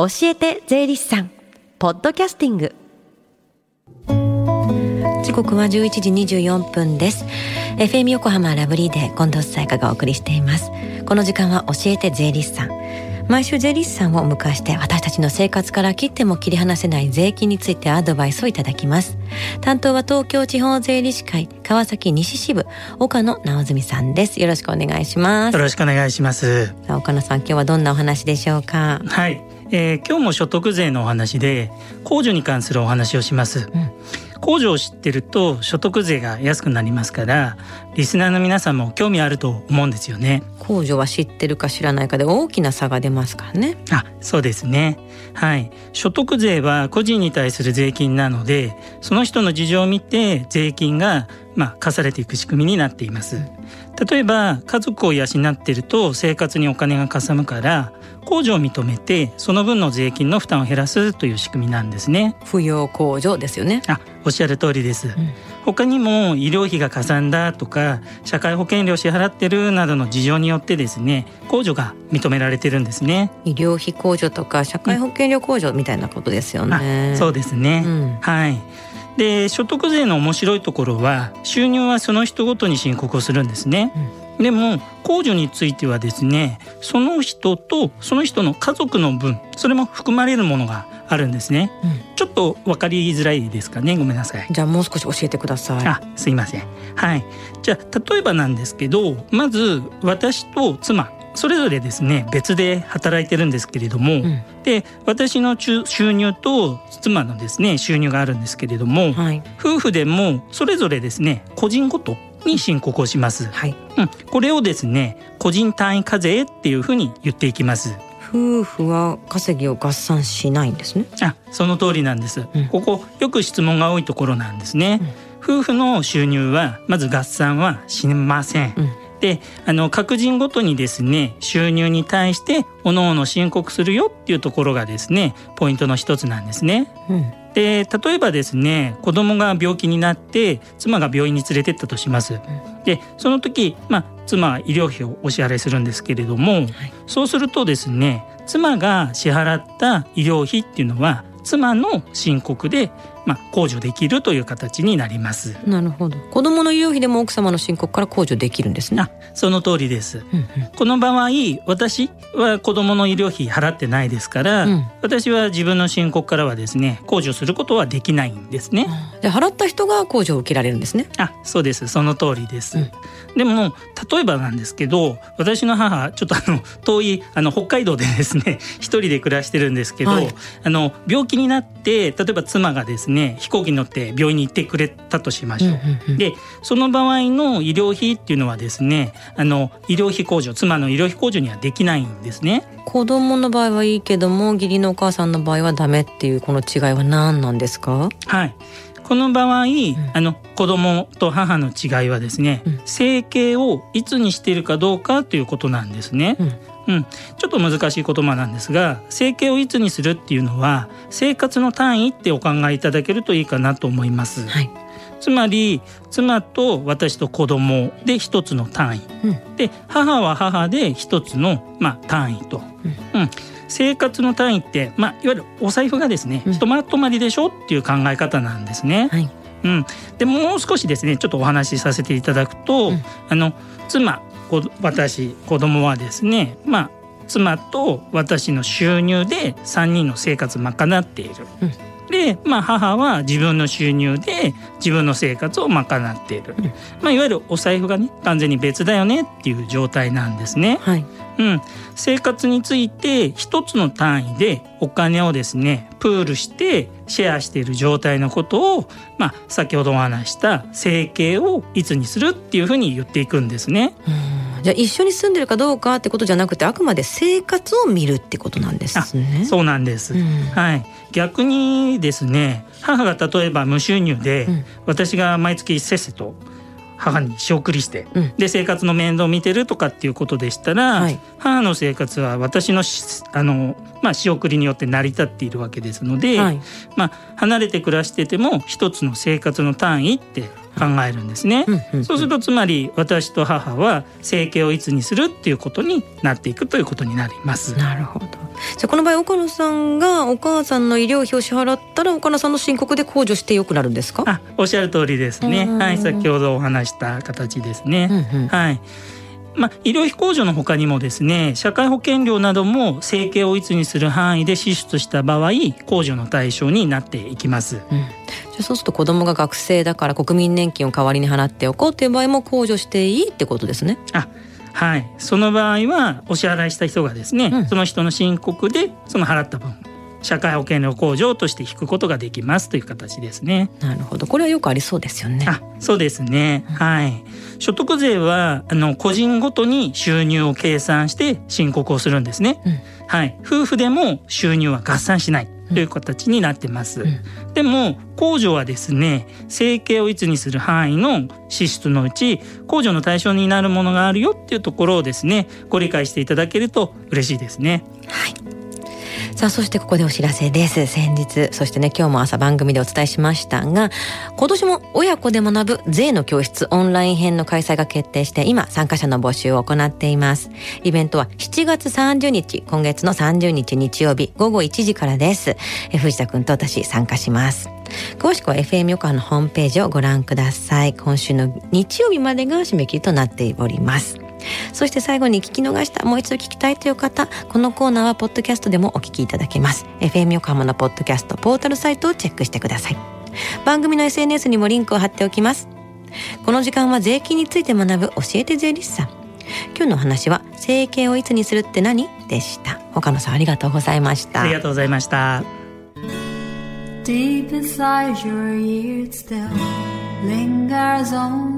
教えて税理士さん。ポッドキャスティング。時刻は11時24分です。FM 横浜ラブリーで近藤沙耶香がお送りしています。この時間は教えて税理士さん。毎週税理士さんをお迎えして私たちの生活から切っても切り離せない税金についてアドバイスをいただきます。担当は東京地方税理士会川崎西支部岡野直澄さんです。よろしくお願いします。よろしくお願いします。さあ岡野さん今日はどんなお話でしょうか？はいえー、今日も所得税のお話で控除に関するお話をします、うん、控除を知ってると所得税が安くなりますからリスナーの皆さんも興味あると思うんですよね。控除は知ってるか知らないかで大きな差が出ますからね。あそうですね。はい。所得税は個人に対する税金なのでその人の事情を見て税金がまあ課されていく仕組みになっています。例えば家族を養っていると生活にお金がかさむから控除を認めてその分の税金の負担を減らすという仕組みなんですね。扶養控除ですよね。あおっしゃる通りです、うん、他にも医療費がかさんだとか社会保険料支払ってるなどの事情によってですね控除が認められてるんですね。医療費控除とか社会保険料控除みたいなことですよね、うん、そうですね、うん、はい。で所得税の面白いところは収入はその人ごとに申告をするんですね。うん、でも控除についてはですねその人とその人の家族の分それも含まれるものがあるんですね、うん、ちょっと分かりづらいですかね？ごめんなさい。じゃあもう少し教えてください。あすいません。はい。じゃあ例えばなんですけどまず私と妻それぞれですね別で働いてるんですけれども、うん、で私の収入と妻のですね収入があるんですけれども、はい、夫婦でもそれぞれですね個人ごとに申告をします、はい。うん、これをですね個人単位課税っていうふうに言っていきます。夫婦は稼ぎを合算しないんですね。あその通りなんです、うん、ここよく質問が多いところなんですね、夫婦の収入はまず合算はしません、であの各人ごとにですね収入に対して各々申告するよっていうところがですねポイントの一つなんですね。うん、で例えばですね子供が病気になって妻が病院に連れてったとします。でその時、まあ、妻は医療費をお支払いするんですけれども、はい、そうするとですね妻が支払った医療費っていうのは妻の申告でまあ、控除できるという形になります。なるほど。子供の医療費でも奥様の申告から控除できるんですね。あその通りです、うんうん、この場合私は子供の医療費払ってないですから、うん、私は自分の申告からはですね控除することはできないんですね。で払った人が控除を受けられるんですね。あそうです。その通りです、うん、でも例えばなんですけど私の母ちょっとあの 遠いあの北海道でですね一人で暮らしてるんですけど、はい、あの病気になって例えば妻がですねね飛行機に乗って病院に行ってくれたとしましょう。でその場合の医療費っていうのはですねあの医療費控除妻の医療費控除にはできないんですね。子供の場合はいいけども義理のお母さんの場合はダメっていうこの違いは何なんですか？はいこの場合、うん、あの子供と母の違いはですね、うん、生計をいつにしているかどうかということなんですね。うんうん、ちょっと難しい言葉なんですが生計をいつにするっていうのは生活の単位ってお考えいただけるといいかなと思います。はい、つまり妻と私と子供で一つの単位、うん、で母は母で一つの、まあ、単位と、うん、うん、生活の単位って、まあ、いわゆるお財布がですね、ひとまとまりでしょっていう考え方なんですね。はい。うん、でもう少しですねちょっとお話しさせていただくと、あの妻私子供はですねまあ妻と私の収入で3人の生活を賄っている。うんで、まあ、母は自分の収入で自分の生活を賄っている、うん、まあ、いわゆるお財布がね完全に別だよねっていう状態なんですね。はいうん、生活について一つの単位でお金をですねプールしてシェアしている状態のことを、まあ、先ほどお話した生計をいつにするっていうふうに言っていくんですね。じゃあ一緒に住んでるかどうかってことじゃなくてあくまで生活を見るってことなんですね。そうなんです、うん、はい。逆にですね母が例えば無収入で、うん、私が毎月せっせと母に仕送りして、うん、で生活の面倒を見てるとかっていうことでしたら、はい、母の生活は私のあの、まあ、仕送りによって成り立っているわけですので、はい、まあ、離れて暮らしてても一つの生活の単位って考えるんですね、そうするとつまり私と母は生計をいつにするっていうことになっていくということになります。なるほど。じゃこの場合岡野さんがお母さんの医療費を支払ったら岡野さんの申告で控除してよくなるんですか？あおっしゃる通りですね。はい先ほどお話した形ですね、うんうん、はいまあ、医療費控除のほかにもですね社会保険料なども生計をいつにする範囲で支出した場合控除の対象になっていきます。うん、じゃそうすると子どもが学生だから国民年金を代わりに払っておこうという場合も控除していいってことですね。あはい、その場合はお支払いした人がですね、うん、その人の申告でその払った分社会保険料控除として引くことができますという形ですね。なるほど、これはよくありそうですよね。あ、そうですね。はい。所得税はあの個人ごとに収入を計算して申告をするんですね。うん、はい。夫婦でも収入は合算しない。という形になってます、うん、でも控除はですね生計をいつにする範囲の支出のうち控除の対象になるものがあるよっていうところをですねご理解していただけると嬉しいですねはいさあそしてここでお知らせです。先日そしてね今日も朝番組でお伝えしましたが今年も親子で学ぶ税の教室オンライン編の開催が決定して今参加者の募集を行っています。イベントは7月30日今月の30日日曜日午後1時からです。藤田君と私参加します。詳しくは FM 横浜のホームページをご覧ください。今週の日曜日までが締め切りとなっております。そして最後に聞き逃したもう一度聞きたいという方このコーナーはポッドキャストでもお聞きいただけます。FM 横浜のポッドキャストポータルサイトをチェックしてください。番組の SNS にもリンクを貼っておきます。この時間は税金について学ぶ教えて税理士さん。今日の話は生計をいつにするって何でした。岡野さんありがとうございました。ありがとうございました。Deep inside your ears still lingers on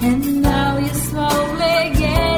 And now you're slowly getting.